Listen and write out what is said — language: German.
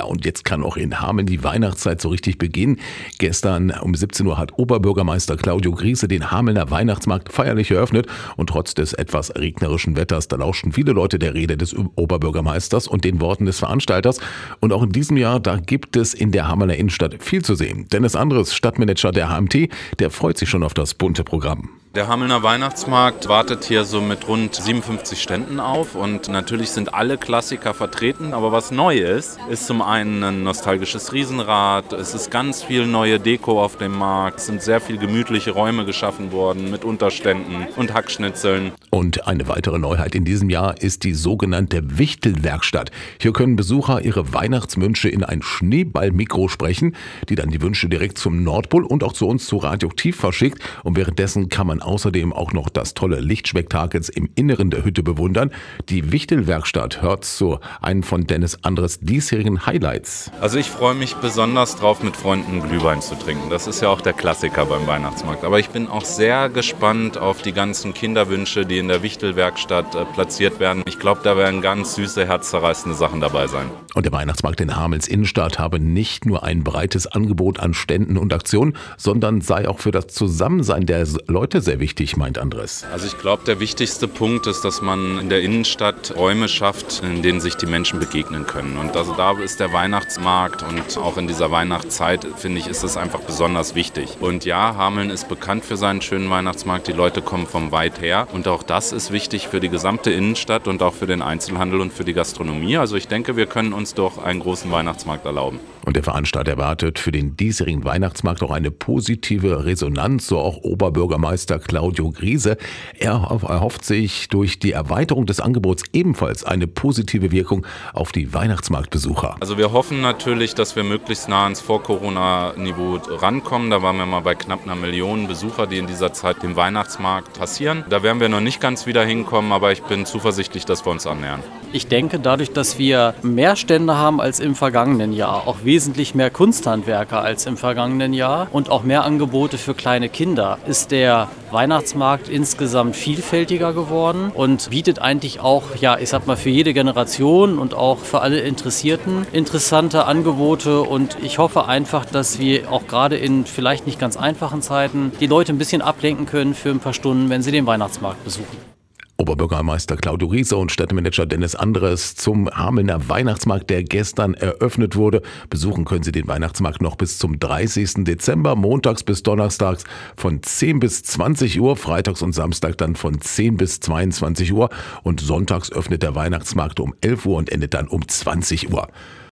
Ja, und jetzt kann auch in Hameln die Weihnachtszeit so richtig beginnen. Gestern um 17 Uhr hat Oberbürgermeister Claudio Griese den Hamelner Weihnachtsmarkt feierlich eröffnet und trotz des etwas regnerischen Wetters, da lauschten viele Leute der Rede des Oberbürgermeisters und den Worten des Veranstalters. Und auch in diesem Jahr, da gibt es in der Hamelner Innenstadt viel zu sehen. Dennis Andres, Stadtmanager der HMT, der freut sich schon auf das bunte Programm. Der Hamelner Weihnachtsmarkt wartet hier so mit rund 57 Ständen auf und natürlich sind alle Klassiker vertreten, aber was neu ist, ist zum einen ein nostalgisches Riesenrad, es ist ganz viel neue Deko auf dem Markt, es sind sehr viel gemütliche Räume geschaffen worden mit Unterständen und Hackschnitzeln. Und eine weitere Neuheit in diesem Jahr ist die sogenannte Wichtelwerkstatt. Hier können Besucher ihre Weihnachtswünsche in ein Schneeballmikro sprechen, die dann die Wünsche direkt zum Nordpol und auch zu uns zu Radioaktiv verschickt und währenddessen kann man außerdem auch noch das tolle Lichtspektakels im Inneren der Hütte bewundern. Die Wichtelwerkstatt hört zu einem von Dennis Andres diesjährigen Highlights. Also ich freue mich besonders drauf, mit Freunden Glühwein zu trinken. Das ist ja auch der Klassiker beim Weihnachtsmarkt. Aber ich bin auch sehr gespannt auf die ganzen Kinderwünsche, die in der Wichtelwerkstatt äh, platziert werden. Ich glaube, da werden ganz süße, herzzerreißende Sachen dabei sein. Und der Weihnachtsmarkt in Hamels Innenstadt habe nicht nur ein breites Angebot an Ständen und Aktionen, sondern sei auch für das Zusammensein der Leute sehr wichtig, meint Andres. Also ich glaube, der wichtigste Punkt ist, dass man in der Innenstadt Räume schafft, in denen sich die Menschen begegnen können. Und also da ist der Weihnachtsmarkt und auch in dieser Weihnachtszeit, finde ich, ist es einfach besonders wichtig. Und ja, Hameln ist bekannt für seinen schönen Weihnachtsmarkt. Die Leute kommen vom weit her. Und auch das ist wichtig für die gesamte Innenstadt und auch für den Einzelhandel und für die Gastronomie. Also ich denke, wir können uns doch einen großen Weihnachtsmarkt erlauben. Und der Veranstalter erwartet für den diesjährigen Weihnachtsmarkt auch eine positive Resonanz, so auch Oberbürgermeister Claudio Griese. Er erhofft sich durch die Erweiterung des Angebots ebenfalls eine positive Wirkung auf die Weihnachtsmarktbesucher. Also wir hoffen natürlich, dass wir möglichst nah ans Vor-Corona-Niveau rankommen. Da waren wir mal bei knapp einer Million Besucher, die in dieser Zeit den Weihnachtsmarkt passieren. Da werden wir noch nicht ganz wieder hinkommen, aber ich bin zuversichtlich, dass wir uns annähern. Ich denke, dadurch, dass wir mehr Stände haben als im vergangenen Jahr, auch wesentlich mehr Kunsthandwerker als im vergangenen Jahr und auch mehr Angebote für kleine Kinder, ist der Weihnachtsmarkt insgesamt vielfältiger geworden und bietet eigentlich auch, ja, ich sag mal, für jede Generation und auch für alle Interessierten interessante Angebote. Und ich hoffe einfach, dass wir auch gerade in vielleicht nicht ganz einfachen Zeiten die Leute ein bisschen ablenken können für ein paar Stunden, wenn sie den Weihnachtsmarkt besuchen. Oberbürgermeister Claudio Riese und Stadtmanager Dennis Andres zum Hamelner Weihnachtsmarkt, der gestern eröffnet wurde. Besuchen können Sie den Weihnachtsmarkt noch bis zum 30. Dezember, montags bis donnerstags von 10 bis 20 Uhr, freitags und Samstag dann von 10 bis 22 Uhr und sonntags öffnet der Weihnachtsmarkt um 11 Uhr und endet dann um 20 Uhr.